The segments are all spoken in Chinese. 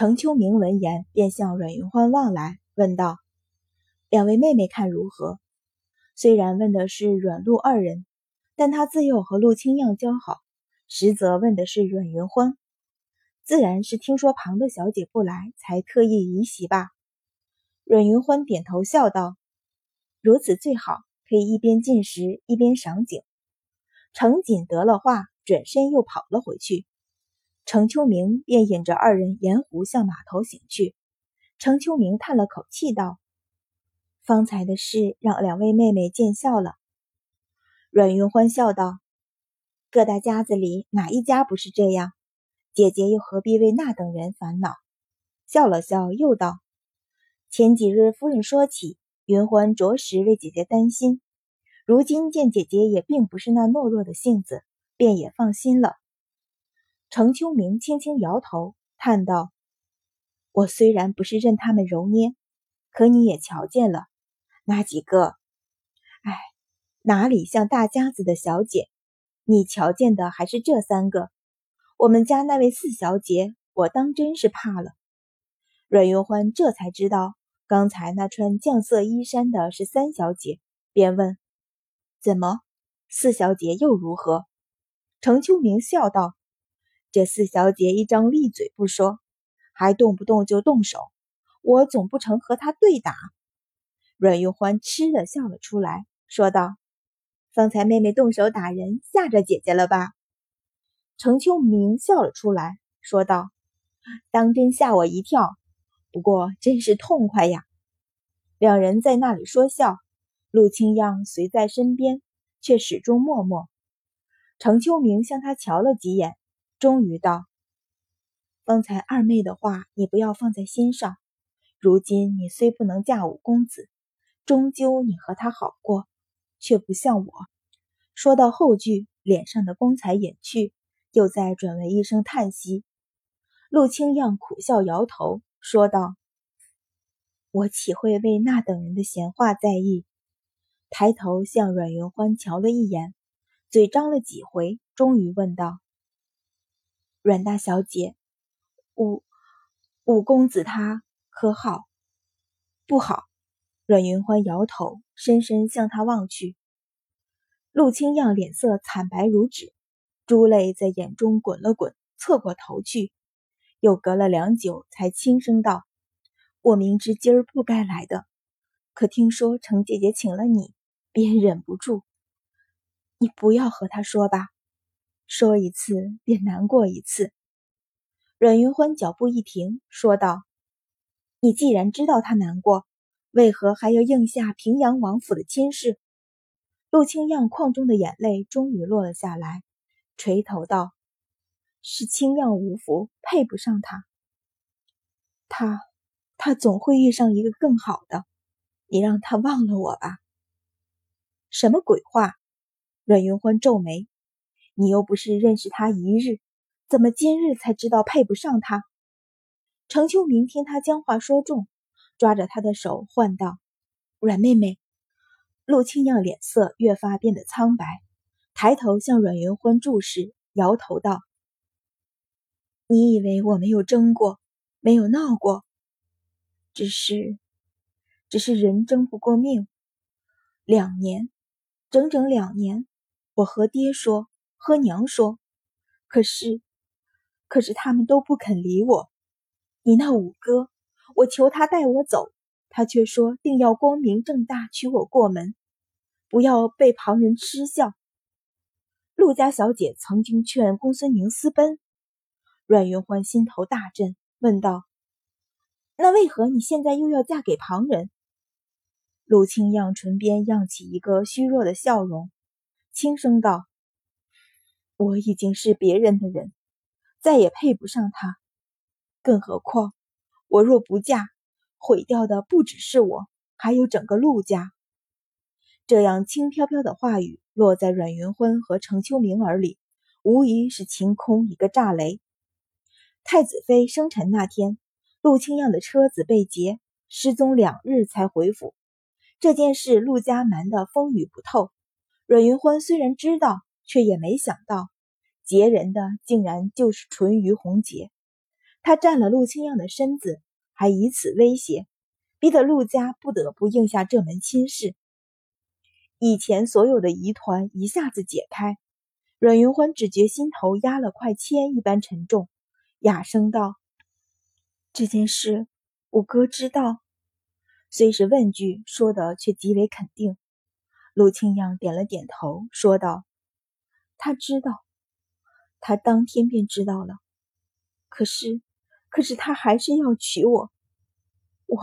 程秋明闻言，便向阮云欢望来，问道：“两位妹妹看如何？”虽然问的是阮陆二人，但他自幼和陆清漾交好，实则问的是阮云欢。自然是听说旁的小姐不来，才特意移席吧。阮云欢点头笑道：“如此最好，可以一边进食一边赏景。”程锦得了话，转身又跑了回去。程秋明便引着二人沿湖向码头行去。程秋明叹了口气道：“方才的事让两位妹妹见笑了。”阮云欢笑道：“各大家子里哪一家不是这样？姐姐又何必为那等人烦恼？”笑了笑，又道：“前几日夫人说起，云欢着实为姐姐担心。”如今见姐姐也并不是那懦弱的性子，便也放心了。程秋明轻轻摇头，叹道：“我虽然不是任他们揉捏，可你也瞧见了，那几个，哎，哪里像大家子的小姐？你瞧见的还是这三个。我们家那位四小姐，我当真是怕了。”阮云欢这才知道，刚才那穿绛色衣衫的是三小姐，便问。怎么，四小姐又如何？程秋明笑道：“这四小姐一张利嘴不说，还动不动就动手，我总不成和她对打。”阮玉欢嗤的笑了出来，说道：“方才妹妹动手打人，吓着姐姐了吧？”程秋明笑了出来，说道：“当真吓我一跳，不过真是痛快呀。”两人在那里说笑。陆清漾随在身边，却始终默默。程秋明向他瞧了几眼，终于道：“方才二妹的话，你不要放在心上。如今你虽不能嫁五公子，终究你和他好过，却不像我。”说到后句，脸上的光彩隐去，又再转为一声叹息。陆清漾苦笑摇头，说道：“我岂会为那等人的闲话在意？”抬头向阮云欢瞧了一眼，嘴张了几回，终于问道：“阮大小姐，五五公子他可好？不好。”阮云欢摇头，深深向他望去。陆清漾脸色惨白如纸，珠泪在眼中滚了滚，侧过头去，又隔了良久，才轻声道：“我明知今儿不该来的，可听说程姐姐请了你。”便忍不住，你不要和他说吧，说一次便难过一次。阮云欢脚步一停，说道：“你既然知道他难过，为何还要应下平阳王府的亲事？”陆清漾眶中的眼泪终于落了下来，垂头道：“是清漾无福，配不上他。他，他总会遇上一个更好的。你让他忘了我吧。”什么鬼话！阮云欢皱眉：“你又不是认识他一日，怎么今日才知道配不上他？”程秋明听他将话说重，抓着他的手唤道：“阮妹妹。”陆清漾脸色越发变得苍白，抬头向阮云欢注视，摇头道：“你以为我没有争过，没有闹过？只是，只是人争不过命。两年。”整整两年，我和爹说，和娘说，可是，可是他们都不肯理我。你那五哥，我求他带我走，他却说定要光明正大娶我过门，不要被旁人嗤笑。陆家小姐曾经劝公孙宁私奔，阮云欢心头大震，问道：“那为何你现在又要嫁给旁人？”陆清漾唇边漾起一个虚弱的笑容，轻声道：“我已经是别人的人，再也配不上他。更何况，我若不嫁，毁掉的不只是我，还有整个陆家。”这样轻飘飘的话语落在阮云欢和程秋明耳里，无疑是晴空一个炸雷。太子妃生辰那天，陆清漾的车子被劫，失踪两日才回府。这件事，陆家瞒得风雨不透。阮云欢虽然知道，却也没想到，劫人的竟然就是淳于红杰。他占了陆清样的身子，还以此威胁，逼得陆家不得不应下这门亲事。以前所有的疑团一下子解开，阮云欢只觉心头压了块铅一般沉重，哑声道：“这件事，我哥知道。”虽是问句，说的却极为肯定。陆清阳点了点头，说道：“他知道，他当天便知道了。可是，可是他还是要娶我，我，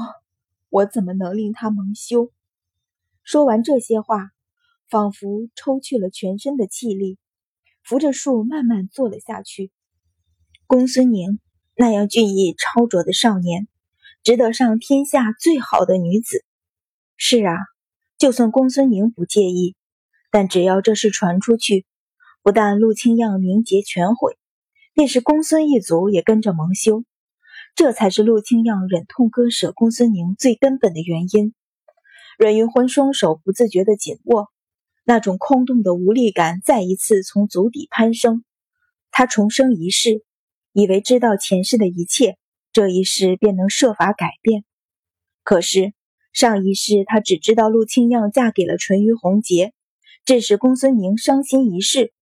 我怎么能令他蒙羞？”说完这些话，仿佛抽去了全身的气力，扶着树慢慢坐了下去。公孙宁那样俊逸超卓的少年。值得上天下最好的女子。是啊，就算公孙宁不介意，但只要这事传出去，不但陆清样名节全毁，便是公孙一族也跟着蒙羞。这才是陆清样忍痛割舍公孙宁最根本的原因。阮云欢双手不自觉地紧握，那种空洞的无力感再一次从足底攀升。他重生一世，以为知道前世的一切。这一世便能设法改变，可是上一世他只知道陆清样嫁给了淳于洪杰，致使公孙宁伤心一世。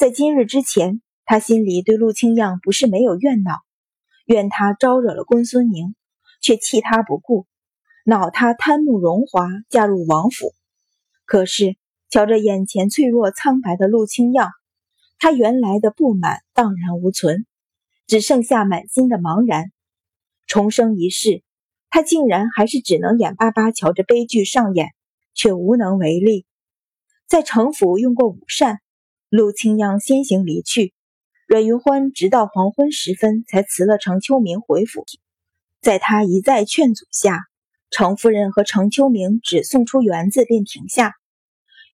在今日之前，他心里对陆清样不是没有怨恼，怨他招惹了公孙宁，却弃他不顾，恼他贪慕荣华，嫁入王府。可是瞧着眼前脆弱苍白的陆清样，他原来的不满荡然无存，只剩下满心的茫然。重生一世，他竟然还是只能眼巴巴瞧着悲剧上演，却无能为力。在城府用过午膳，陆清央先行离去，阮云欢直到黄昏时分才辞了程秋明回府。在他一再劝阻下，程夫人和程秋明只送出园子便停下，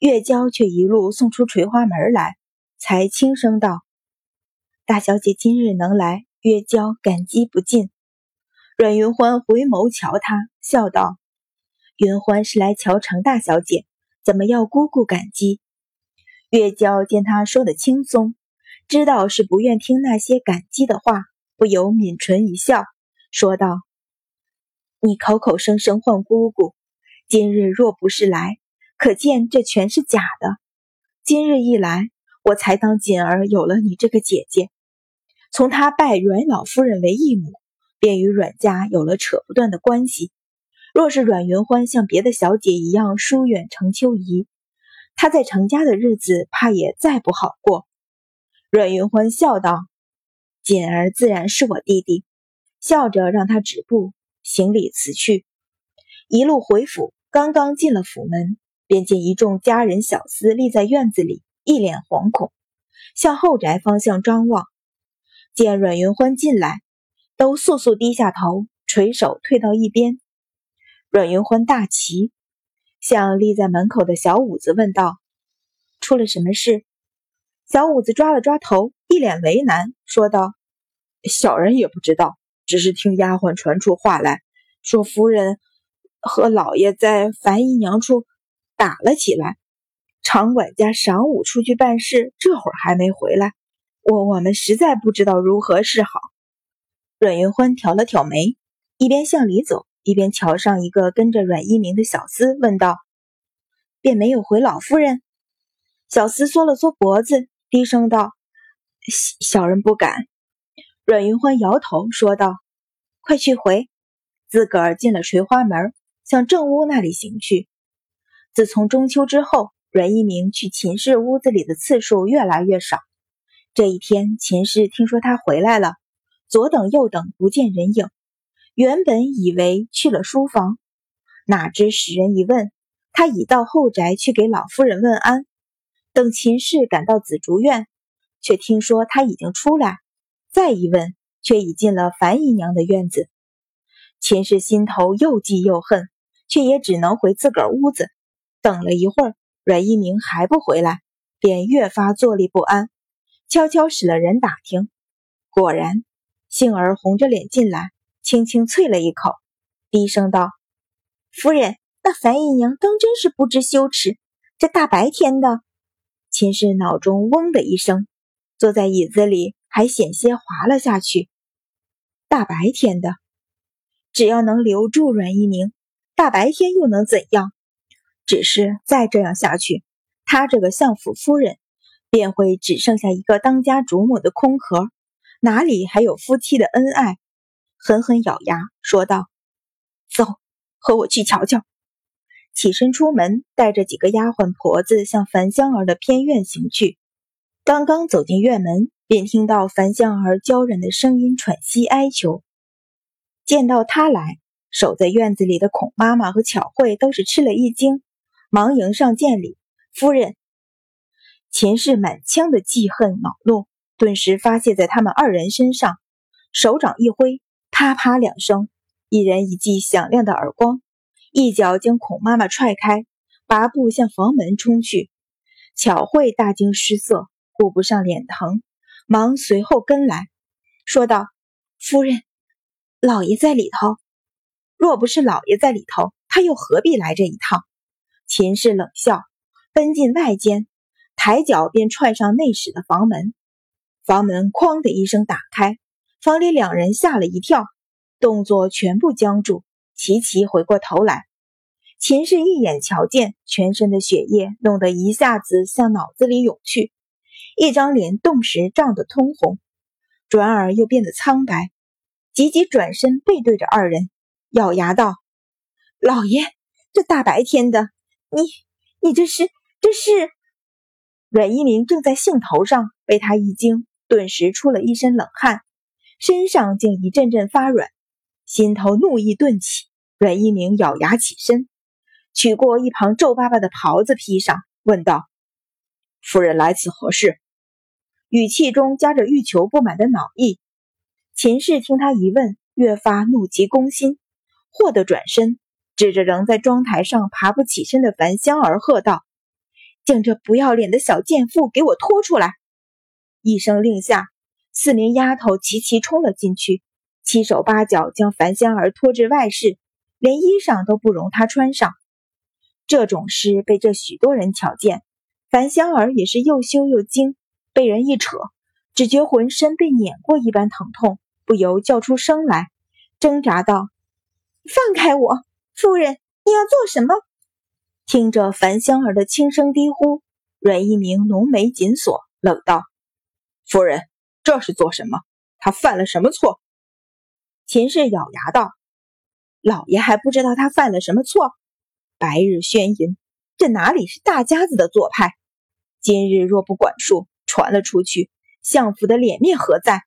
月娇却一路送出垂花门来，才轻声道：“大小姐今日能来，月娇感激不尽。”阮云欢回眸瞧他，笑道：“云欢是来瞧程大小姐，怎么要姑姑感激？”月娇见他说的轻松，知道是不愿听那些感激的话，不由抿唇一笑，说道：“你口口声声唤姑姑，今日若不是来，可见这全是假的。今日一来，我才当锦儿有了你这个姐姐，从她拜阮老夫人为义母。”便与阮家有了扯不断的关系。若是阮云欢像别的小姐一样疏远程秋怡，他在程家的日子怕也再不好过。阮云欢笑道：“锦儿自然是我弟弟。”笑着让他止步，行礼辞去。一路回府，刚刚进了府门，便见一众家人小厮立在院子里，一脸惶恐，向后宅方向张望。见阮云欢进来。都速速低下头，垂手退到一边。阮云欢大奇，向立在门口的小五子问道：“出了什么事？”小五子抓了抓头，一脸为难，说道：“小人也不知道，只是听丫鬟传出话来，说夫人和老爷在樊姨娘处打了起来。常管家晌午出去办事，这会儿还没回来，我我们实在不知道如何是好。”阮云欢挑了挑眉，一边向里走，一边瞧上一个跟着阮一鸣的小厮，问道：“便没有回老夫人？”小厮缩了缩脖子，低声道：“小小人不敢。”阮云欢摇头说道：“快去回！”自个儿进了垂花门，向正屋那里行去。自从中秋之后，阮一鸣去秦氏屋子里的次数越来越少。这一天，秦氏听说他回来了。左等右等不见人影，原本以为去了书房，哪知使人一问，他已到后宅去给老夫人问安。等秦氏赶到紫竹院，却听说他已经出来，再一问，却已进了樊姨娘的院子。秦氏心头又忌又恨，却也只能回自个儿屋子。等了一会儿，阮一鸣还不回来，便越发坐立不安，悄悄使了人打听，果然。杏儿红着脸进来，轻轻啐了一口，低声道：“夫人，那樊姨娘当真是不知羞耻。这大白天的。”秦氏脑中嗡的一声，坐在椅子里还险些滑了下去。大白天的，只要能留住阮一鸣，大白天又能怎样？只是再这样下去，他这个相府夫人便会只剩下一个当家主母的空壳，哪里还有夫妻的恩爱？狠狠咬牙说道：“走，和我去瞧瞧。”起身出门，带着几个丫鬟婆子向樊香儿的偏院行去。刚刚走进院门，便听到樊香儿娇软的声音喘息哀求。见到他来，守在院子里的孔妈妈和巧慧都是吃了一惊，忙迎上见礼。夫人，秦氏满腔的记恨恼怒，顿时发泄在他们二人身上，手掌一挥，啪啪两声，一人一记响亮的耳光，一脚将孔妈妈踹开，拔步向房门冲去。巧慧大惊失色。顾不上脸疼，忙随后跟来，说道：“夫人，老爷在里头。若不是老爷在里头，他又何必来这一趟？”秦氏冷笑，奔进外间，抬脚便踹上内室的房门。房门哐的一声打开，房里两人吓了一跳，动作全部僵住，齐齐回过头来。秦氏一眼瞧见，全身的血液弄得一下子向脑子里涌去。一张脸顿时涨得通红，转而又变得苍白，急急转身背对着二人，咬牙道：“老爷，这大白天的，你你这是这是？”阮一鸣正在兴头上，被他一惊，顿时出了一身冷汗，身上竟一阵阵发软，心头怒意顿起。阮一鸣咬牙起身，取过一旁皱巴巴的袍子披上，问道：“夫人来此何事？”语气中夹着欲求不满的恼意。秦氏听他一问，越发怒急攻心，霍地转身，指着仍在妆台上爬不起身的樊香儿喝道：“将这不要脸的小贱妇给我拖出来！”一声令下，四名丫头齐齐冲了进去，七手八脚将樊香儿拖至外室，连衣裳都不容她穿上。这种事被这许多人瞧见，樊香儿也是又羞又惊。被人一扯，只觉浑身被碾过一般疼痛，不由叫出声来，挣扎道：“放开我，夫人，你要做什么？”听着樊香儿的轻声低呼，阮一鸣浓眉紧锁，冷道：“夫人，这是做什么？他犯了什么错？”秦氏咬牙道：“老爷还不知道他犯了什么错？白日宣淫，这哪里是大家子的做派？今日若不管束。”传了出去，相府的脸面何在？